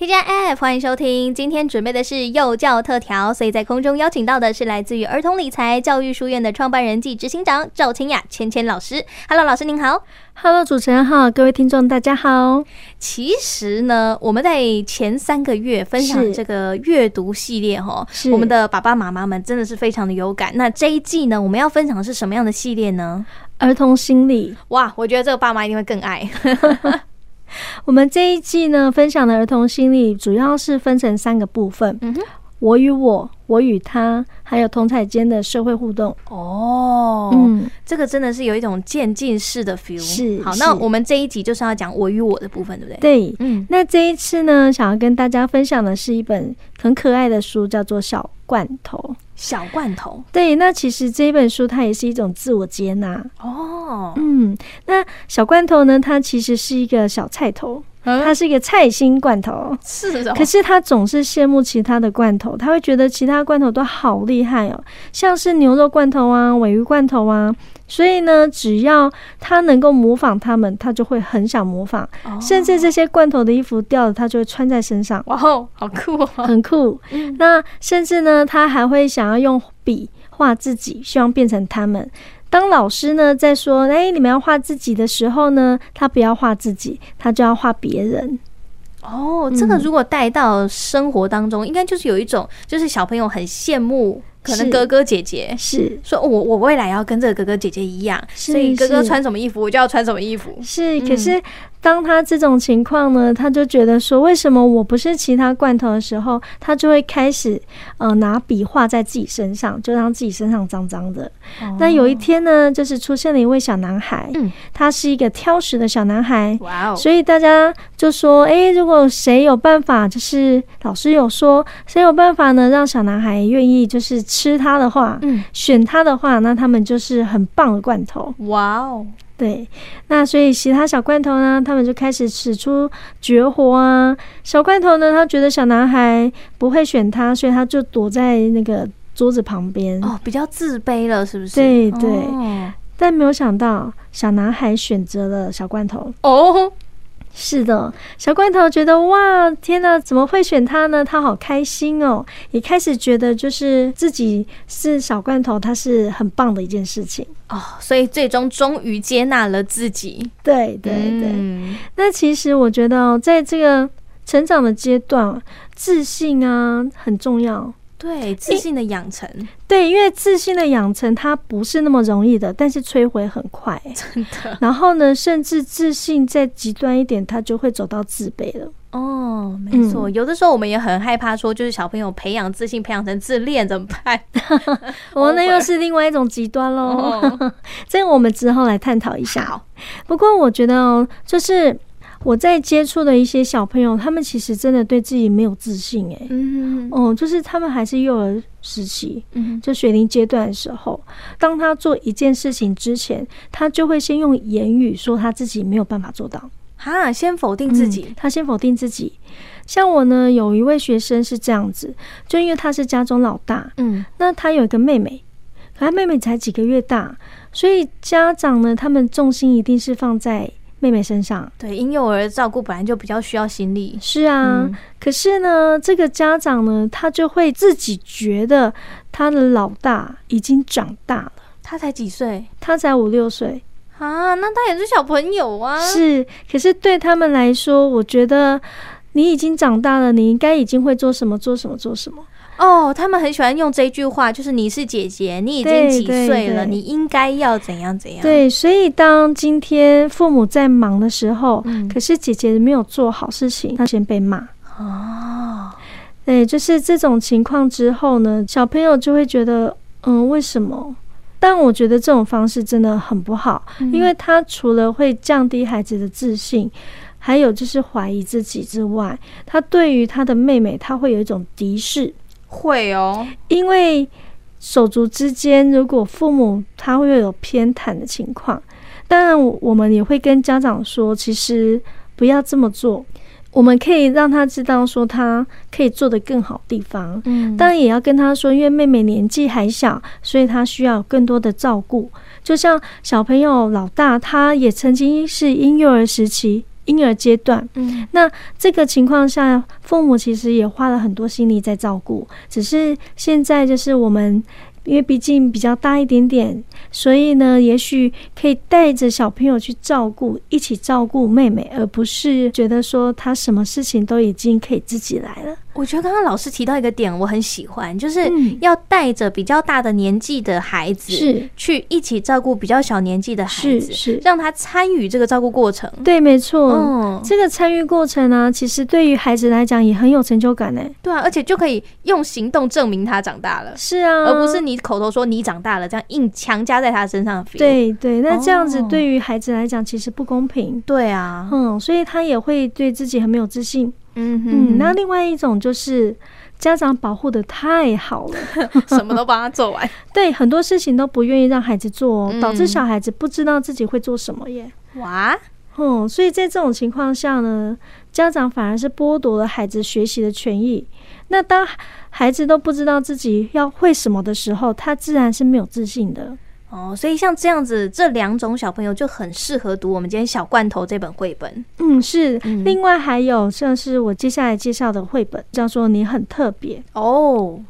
TGIF，欢迎收听。今天准备的是幼教特调，所以在空中邀请到的是来自于儿童理财教育书院的创办人暨执行长赵清雅千千老师。Hello，老师您好。Hello，主持人好，各位听众大家好。其实呢，我们在前三个月分享这个阅读系列哈，我们的爸爸妈妈们真的是非常的有感。那这一季呢，我们要分享的是什么样的系列呢？儿童心理。哇，我觉得这个爸妈一定会更爱。我们这一季呢，分享的儿童心理主要是分成三个部分。嗯哼，我与我，我与他，还有同侪间的社会互动。哦，嗯，这个真的是有一种渐进式的 feel。是，好，那我们这一集就是要讲我与我的部分，对不对？对，嗯，那这一次呢，想要跟大家分享的是一本很可爱的书，叫做《小罐头》。小罐头，对，那其实这一本书它也是一种自我接纳哦。嗯，那小罐头呢，它其实是一个小菜头，它是一个菜心罐头，是的。可是他总是羡慕其他的罐头，他会觉得其他罐头都好厉害哦，像是牛肉罐头啊、尾鱼罐头啊。所以呢，只要他能够模仿他们，他就会很想模仿。甚至这些罐头的衣服掉了，他就会穿在身上。哇哦，好酷哦，很酷。那甚至呢，他还会想要用笔画自己，希望变成他们。当老师呢在说“哎，你们要画自己的时候呢”，他不要画自己，他就要画别人。哦，这个如果带到生活当中，应该就是有一种，就是小朋友很羡慕。可能哥哥姐姐是说，我我未来要跟这个哥哥姐姐一样，所以哥哥穿什么衣服，我就要穿什么衣服。是，可是当他这种情况呢，他就觉得说，为什么我不是其他罐头的时候，他就会开始呃拿笔画在自己身上，就让自己身上脏脏的。那有一天呢，就是出现了一位小男孩，他是一个挑食的小男孩。哇哦！所以大家就说，哎，如果谁有办法，就是老师有说，谁有办法呢，让小男孩愿意就是。吃它的话，嗯，选它的话，那他们就是很棒的罐头。哇哦，对，那所以其他小罐头呢，他们就开始使出绝活啊。小罐头呢，他觉得小男孩不会选他，所以他就躲在那个桌子旁边。哦，比较自卑了，是不是？对对。哦，但没有想到，小男孩选择了小罐头。哦。是的，小罐头觉得哇，天哪，怎么会选他呢？他好开心哦，也开始觉得就是自己是小罐头，他是很棒的一件事情哦，所以最终终于接纳了自己。对对对，嗯、那其实我觉得在这个成长的阶段，自信啊很重要。对，自信的养成，对，因为自信的养成它不是那么容易的，但是摧毁很快，真的。然后呢，甚至自信再极端一点，他就会走到自卑了。哦，没错，嗯、有的时候我们也很害怕，说就是小朋友培养自信培养成自恋怎么办？我那又是另外一种极端喽。哦、这个我们之后来探讨一下。哦，不过我觉得哦，就是。我在接触的一些小朋友，他们其实真的对自己没有自信，哎，嗯，哦，就是他们还是幼儿时期，嗯，就学龄阶段的时候，当他做一件事情之前，他就会先用言语说他自己没有办法做到，哈，先否定自己，他先否定自己。像我呢，有一位学生是这样子，就因为他是家中老大，嗯，那他有一个妹妹，可他妹妹才几个月大，所以家长呢，他们重心一定是放在。妹妹身上，对，婴幼儿照顾本来就比较需要心力。是啊，嗯、可是呢，这个家长呢，他就会自己觉得他的老大已经长大了。他才几岁？他才五六岁啊，那他也是小朋友啊。是，可是对他们来说，我觉得你已经长大了，你应该已经会做什么，做什么，做什么。哦，他们很喜欢用这句话，就是你是姐姐，你已经几岁了，你应该要怎样怎样。对，所以当今天父母在忙的时候，嗯、可是姐姐没有做好事情，她先被骂。哦，对，就是这种情况之后呢，小朋友就会觉得，嗯，为什么？但我觉得这种方式真的很不好，嗯、因为他除了会降低孩子的自信，还有就是怀疑自己之外，他对于他的妹妹，他会有一种敌视。会哦，因为手足之间，如果父母他会有偏袒的情况，当然我们也会跟家长说，其实不要这么做。我们可以让他知道说他可以做的更好地方，嗯，当然也要跟他说，因为妹妹年纪还小，所以他需要更多的照顾。就像小朋友老大，他也曾经是婴幼儿时期。婴儿阶段。嗯，那这个情况下，父母其实也花了很多心力在照顾，只是现在就是我们。因为毕竟比较大一点点，所以呢，也许可以带着小朋友去照顾，一起照顾妹妹，而不是觉得说他什么事情都已经可以自己来了。我觉得刚刚老师提到一个点，我很喜欢，就是要带着比较大的年纪的孩子，是去一起照顾比较小年纪的孩子，是让他参与这个照顾过程。对，没错，嗯，这个参与过程呢，其实对于孩子来讲也很有成就感呢。对啊，而且就可以用行动证明他长大了。是啊，而不是你口头说你长大了，这样硬强加在他身上。对对，那这样子对于孩子来讲其实不公平。对啊，嗯，所以他也会对自己很没有自信。嗯嗯，那另外一种就是家长保护的太好了，什么都帮他做完，对，很多事情都不愿意让孩子做，嗯，导致小孩子不知道自己会做什么耶。哇，嗯，所以在这种情况下呢，家长反而是剥夺了孩子学习的权益。那当孩子都不知道自己要会什么的时候，他自然是没有自信的。哦，所以像这样子，这两种小朋友就很适合读我们今天小罐头这本绘本。嗯，是。嗯、另外还有像是我接下来介绍的绘本，叫做《你很特别》哦，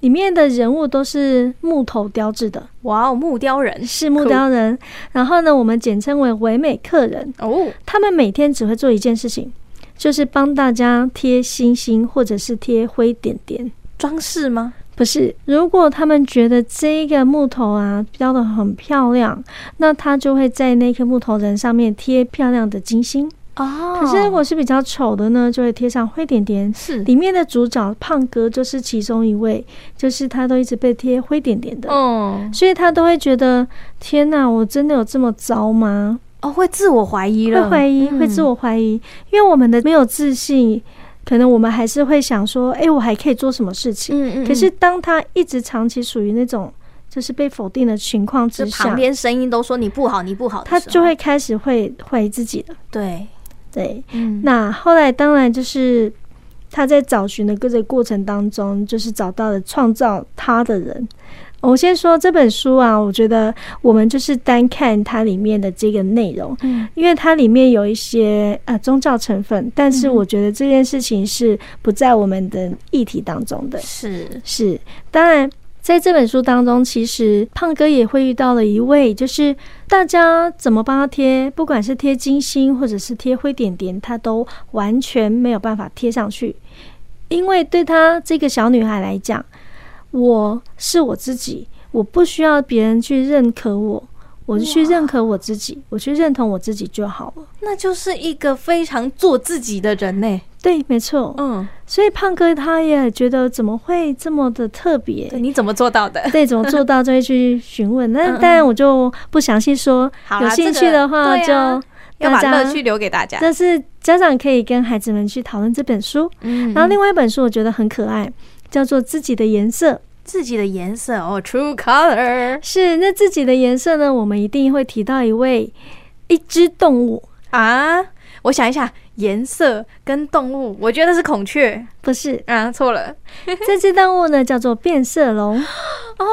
里面的人物都是木头雕制的。哇哦，木雕人是木雕人。然后呢，我们简称为唯美客人。哦，他们每天只会做一件事情，就是帮大家贴星星或者是贴灰点点，装饰吗？不是，如果他们觉得这个木头啊雕的很漂亮，那他就会在那颗木头人上面贴漂亮的金星哦。可是如果是比较丑的呢，就会贴上灰点点。是，里面的主角胖哥就是其中一位，就是他都一直被贴灰点点的哦，所以他都会觉得天哪，我真的有这么糟吗？哦，会自我怀疑了，会怀疑，会自我怀疑，因为我们的没有自信。可能我们还是会想说，哎、欸，我还可以做什么事情？嗯嗯。可是当他一直长期属于那种就是被否定的情况之下，旁边声音都说你不好，你不好，他就会开始会怀疑自己了。对对，嗯。那后来当然就是他在找寻的各个过程当中，就是找到了创造他的人。我先说这本书啊，我觉得我们就是单看它里面的这个内容，嗯，因为它里面有一些呃宗教成分，但是我觉得这件事情是不在我们的议题当中的。是是，当然在这本书当中，其实胖哥也会遇到了一位，就是大家怎么帮他贴，不管是贴金星或者是贴灰点点，他都完全没有办法贴上去，因为对他这个小女孩来讲。我是我自己，我不需要别人去认可我，我就去认可我自己，我去认同我自己就好了。那就是一个非常做自己的人呢。对，没错。嗯，所以胖哥他也觉得怎么会这么的特别？你怎么做到的？对，怎么做到就会去询问。那当然我就不详细说。有兴趣的话就要把乐趣留给大家。但是家长可以跟孩子们去讨论这本书。嗯，然后另外一本书我觉得很可爱。叫做自己的颜色，自己的颜色哦，True Color 是那自己的颜色呢？我们一定会提到一位一只动物啊！我想一下，颜色跟动物，我觉得是孔雀，不是啊？错了，这只动物呢叫做变色龙。哦，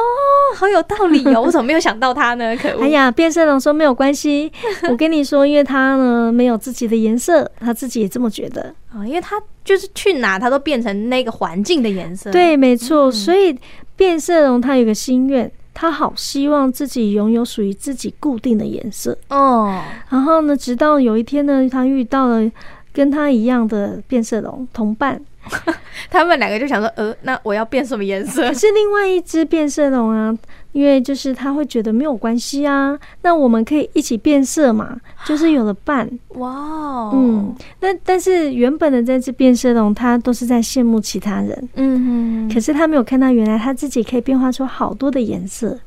好有道理哦！我怎么没有想到它呢？可恶！哎呀，变色龙说没有关系，我跟你说，因为它呢没有自己的颜色，它自己也这么觉得啊，因为它就是去哪它都变成那个环境的颜色。对，没错。所以变色龙它有个心愿，它好希望自己拥有属于自己固定的颜色哦。然后呢，直到有一天呢，他遇到了跟他一样的变色龙同伴。他们两个就想说，呃，那我要变什么颜色？可是另外一只变色龙啊，因为就是他会觉得没有关系啊，那我们可以一起变色嘛，就是有了伴。哇哦，嗯，那但是原本的这只变色龙，它都是在羡慕其他人，嗯哼，可是他没有看到原来他自己可以变化出好多的颜色。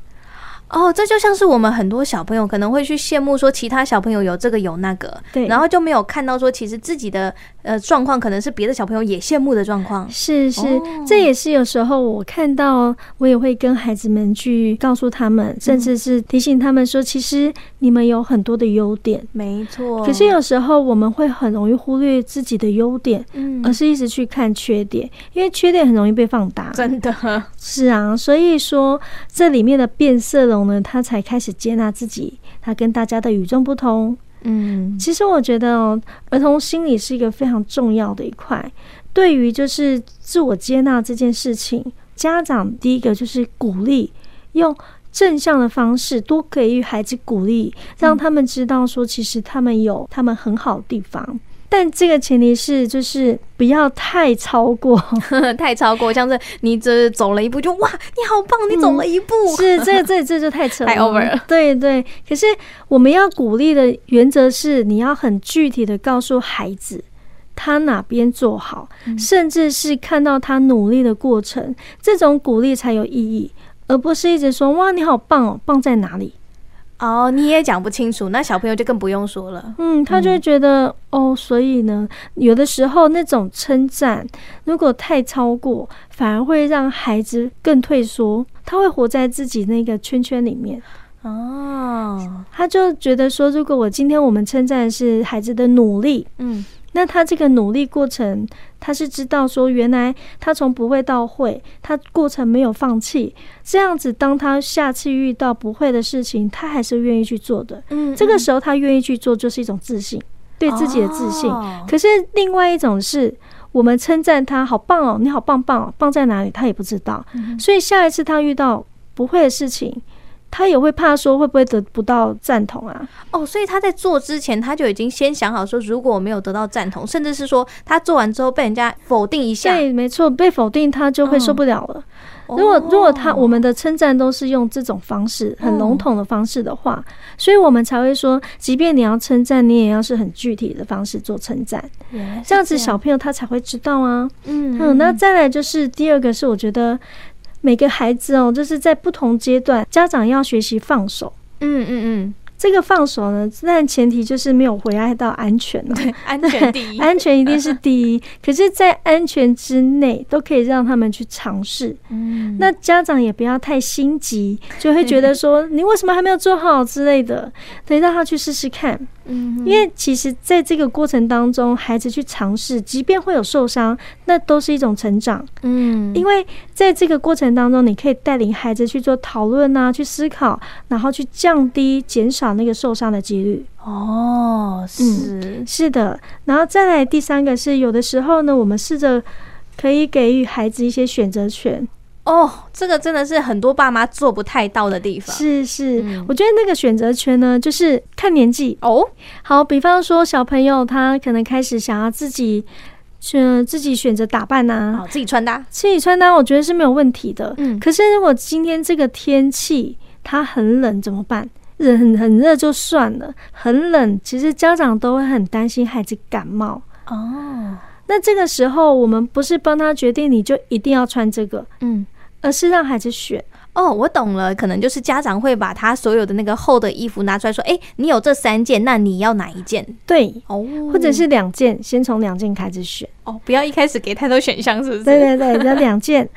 哦，这就像是我们很多小朋友可能会去羡慕说其他小朋友有这个有那个，对，然后就没有看到说其实自己的呃状况可能是别的小朋友也羡慕的状况。是是，哦，这也是有时候我看到我也会跟孩子们去告诉他们，甚至是提醒他们说，其实你们有很多的优点，没错。可是有时候我们会很容易忽略自己的优点，嗯，而是一直去看缺点，因为缺点很容易被放大。真的是啊，所以说这里面的变色龙呢。他才开始接纳自己，他跟大家的与众不同，嗯，其实我觉得哦，儿童心理是一个非常重要的一块。对于就是自我接纳这件事情，家长第一个就是鼓励，用正向的方式多给予孩子鼓励，让他们知道说，其实他们有他们很好的地方。但这个前提是，就是不要太超过，太超过，像是你这走了一步就哇，你好棒，你走了一步，嗯、是这这这就太扯了，太 over 了。对对，可是我们要鼓励的原则是，你要很具体的告诉孩子他哪边做好，嗯、甚至是看到他努力的过程，这种鼓励才有意义，而不是一直说哇，你好棒哦，棒在哪里？哦，你也讲不清楚，那小朋友就更不用说了。嗯，他就会觉得、嗯、哦，所以呢，有的时候那种称赞如果太超过，反而会让孩子更退缩，他会活在自己那个圈圈里面。哦，他就觉得说，如果我今天我们称赞的是孩子的努力，嗯。那他这个努力过程，他是知道说，原来他从不会到会，他过程没有放弃，这样子，当他下次遇到不会的事情，他还是愿意去做的。嗯，这个时候他愿意去做，就是一种自信，对自己的自信。可是另外一种是，我们称赞他好棒哦，你好棒棒哦，棒在哪里？他也不知道。所以下一次他遇到不会的事情。他也会怕说会不会得不到赞同啊？哦，所以他在做之前他就已经先想好说，如果我没有得到赞同，甚至是说他做完之后被人家否定一下，对，没错，被否定他就会受不了了。嗯、如果如果他我们的称赞都是用这种方式很笼统的方式的话，嗯、所以我们才会说，即便你要称赞，你也要是很具体的方式做称赞，这样，子小朋友他才会知道啊。嗯嗯，那再来就是第二个是我觉得。每个孩子哦，就是在不同阶段，家长要学习放手。嗯嗯嗯。这个放手呢，但前提就是没有危害到安全。对，安全第一，安全一定是第一。可是，在安全之内，都可以让他们去尝试。嗯，那家长也不要太心急，就会觉得说你为什么还没有做好之类的，得让他去试试看。嗯，因为其实在这个过程当中，孩子去尝试，即便会有受伤，那都是一种成长。嗯，因为在这个过程当中，你可以带领孩子去做讨论啊，去思考，然后去降低、减少。那个受伤的几率。哦，是、嗯、是。的，然后再来第三个是有的时候呢，我们试着可以给予孩子一些选择权。哦，这个真的是很多爸妈做不太到的地方。是是，嗯、我觉得那个选择权呢，就是看年纪。哦。好，比方说小朋友他可能开始想要自己选自己选择打扮呐、啊，哦，自己穿搭，自己穿搭，我觉得是没有问题的。嗯，可是如果今天这个天气它很冷怎么办？人很很热就算了，很冷，其实家长都会很担心孩子感冒哦。那这个时候，我们不是帮他决定你就一定要穿这个，嗯，而是让孩子选。哦，我懂了，可能就是家长会把他所有的那个厚的衣服拿出来说：“哎，你有这三件，那你要哪一件？”对，哦，或者是两件，先从两件开始选。哦，不要一开始给太多选项，是不是？对对对，要两件，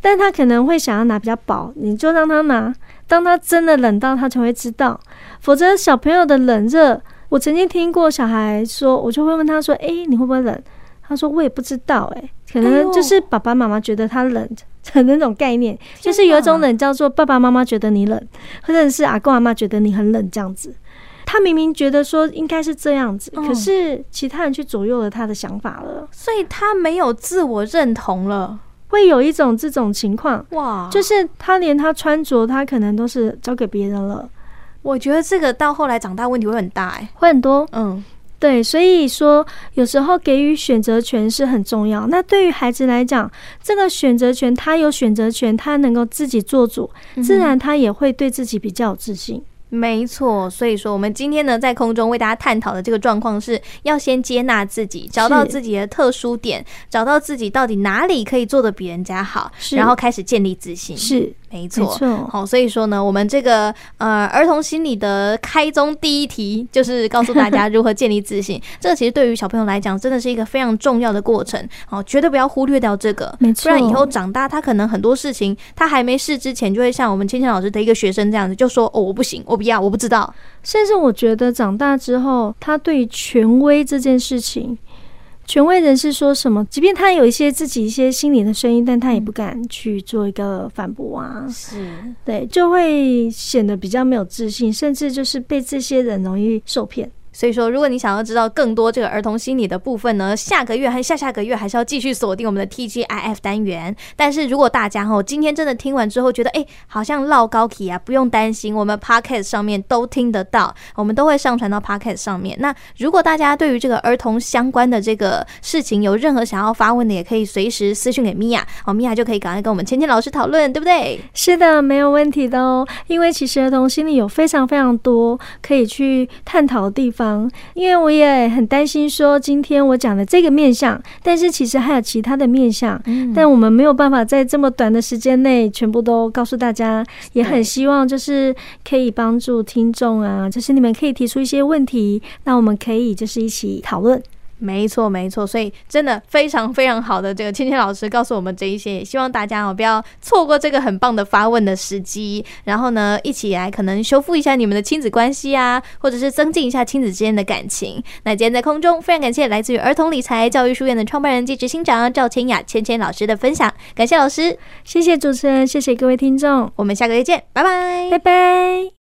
但他可能会想要拿比较薄，你就让他拿。当他真的冷到，他才会知道。否则，小朋友的冷热，我曾经听过小孩说，我就会问他说：“哎，你会不会冷？”他说：“我也不知道。”哎，可能就是爸爸妈妈觉得他冷的那种概念，就是有一种冷叫做爸爸妈妈觉得你冷，或者是阿公阿妈觉得你很冷这样子。他明明觉得说应该是这样子，可是其他人去左右了他的想法了，所以他没有自我认同了。会有一种这种情况哇，就是他连他穿着他可能都是交给别人了。我觉得这个到后来长大问题会很大哎，会很多。嗯，对，所以说有时候给予选择权是很重要。那对于孩子来讲，这个选择权他有选择权，他能够自己做主，自然他也会对自己比较有自信。没错，所以说我们今天呢，在空中为大家探讨的这个状况是要先接纳自己，找到自己的特殊点，找到自己到底哪里可以做的比人家好，然后开始建立自信。是。没错，好，所以说呢，我们这个呃儿童心理的开宗第一题就是告诉大家如何建立自信。这个其实对于小朋友来讲，真的是一个非常重要的过程。好，绝对不要忽略掉这个，没错，不然以后长大，他可能很多事情他还没试之前，就会像我们芊芊老师的一个学生这样子，就说哦，我不行，我不要，我不知道。甚至我觉得长大之后，他对权威这件事情。权威人士说什么，即便他有一些自己一些心里的声音，但他也不敢去做一个反驳啊。是，对，就会显得比较没有自信，甚至就是被这些人容易受骗。所以说，如果你想要知道更多这个儿童心理的部分呢，下个月还下下个月还是要继续锁定我们的 TGIF 单元。但是如果大家哈今天真的听完之后觉得哎，好像唠高起啊，不用担心，我们 Podcast 上面都听得到，我们都会上传到 Podcast 上面。那如果大家对于这个儿童相关的这个事情有任何想要发问的，也可以随时私讯给米娅，哦，米娅就可以赶快跟我们芊芊老师讨论，对不对？是的，没有问题的哦。因为其实儿童心理有非常非常多可以去探讨的地方。因为我也很担心，说今天我讲的这个面相，但是其实还有其他的面相，但我们没有办法在这么短的时间内全部都告诉大家。也很希望就是可以帮助听众啊，就是你们可以提出一些问题，那我们可以就是一起讨论。没错，没错，所以真的非常非常好的这个芊芊老师告诉我们这一些，也希望大家哦不要错过这个很棒的发问的时机，然后呢一起来可能修复一下你们的亲子关系啊，或者是增进一下亲子之间的感情。那今天在空中非常感谢来自于儿童理财教育书院的创办人暨执行长赵千雅芊芊老师的分享，感谢老师，谢谢主持人，谢谢各位听众，我们下个月见，拜拜，拜拜。